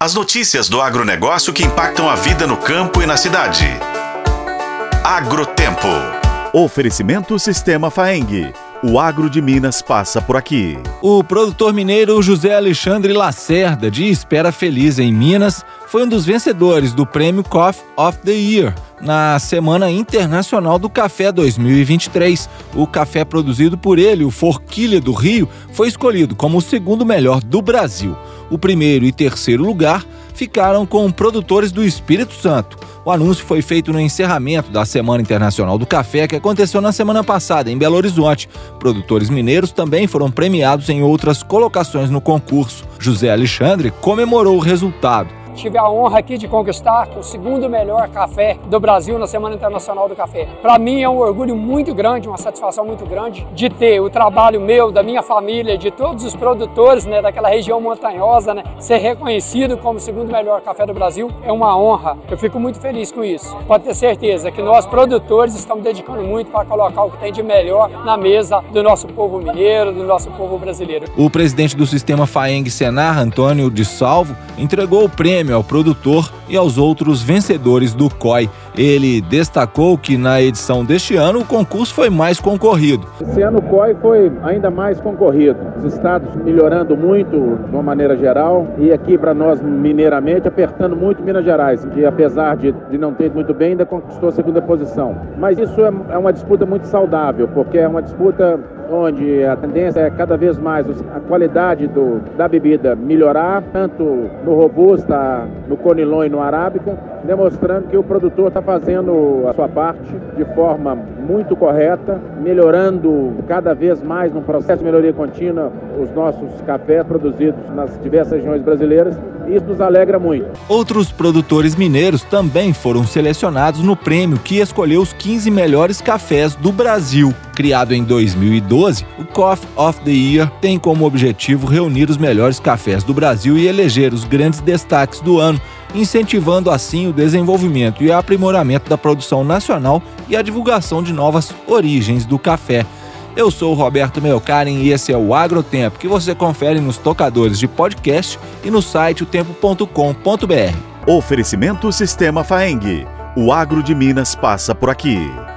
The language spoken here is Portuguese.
As notícias do agronegócio que impactam a vida no campo e na cidade. Agrotempo. Oferecimento Sistema Faeng. O agro de Minas passa por aqui. O produtor mineiro José Alexandre Lacerda, de Espera Feliz em Minas, foi um dos vencedores do prêmio Coffee of the Year na Semana Internacional do Café 2023. O café produzido por ele, o Forquilha do Rio, foi escolhido como o segundo melhor do Brasil. O primeiro e terceiro lugar ficaram com produtores do Espírito Santo. O anúncio foi feito no encerramento da Semana Internacional do Café, que aconteceu na semana passada, em Belo Horizonte. Produtores mineiros também foram premiados em outras colocações no concurso. José Alexandre comemorou o resultado tive a honra aqui de conquistar o segundo melhor café do Brasil na Semana Internacional do Café. Para mim é um orgulho muito grande, uma satisfação muito grande de ter o trabalho meu, da minha família, de todos os produtores né, daquela região montanhosa, né, ser reconhecido como o segundo melhor café do Brasil é uma honra. Eu fico muito feliz com isso. Pode ter certeza que nós produtores estamos dedicando muito para colocar o que tem de melhor na mesa do nosso povo mineiro, do nosso povo brasileiro. O presidente do sistema Faeng Senar, Antônio de Salvo, entregou o prêmio prêmio ao produtor e aos outros vencedores do COI. Ele destacou que na edição deste ano o concurso foi mais concorrido. Esse ano o COI foi ainda mais concorrido. Os estados melhorando muito de uma maneira geral e aqui para nós mineiramente apertando muito Minas Gerais, que apesar de, de não ter muito bem ainda conquistou a segunda posição. Mas isso é, é uma disputa muito saudável, porque é uma disputa onde a tendência é cada vez mais a qualidade do, da bebida melhorar, tanto no robusta, no conilon e no arábica, demonstrando que o produtor está fazendo a sua parte de forma muito correta, melhorando cada vez mais no processo de melhoria contínua os nossos cafés produzidos nas diversas regiões brasileiras. Isso nos alegra muito. Outros produtores mineiros também foram selecionados no prêmio que escolheu os 15 melhores cafés do Brasil. Criado em 2012, o Coffee of the Year tem como objetivo reunir os melhores cafés do Brasil e eleger os grandes destaques do ano, incentivando assim o desenvolvimento e aprimoramento da produção nacional e a divulgação de novas origens do café. Eu sou o Roberto Meocaren e esse é o Agrotempo, que você confere nos tocadores de podcast e no site otempo.com.br. Oferecimento Sistema Faeng. O agro de Minas passa por aqui.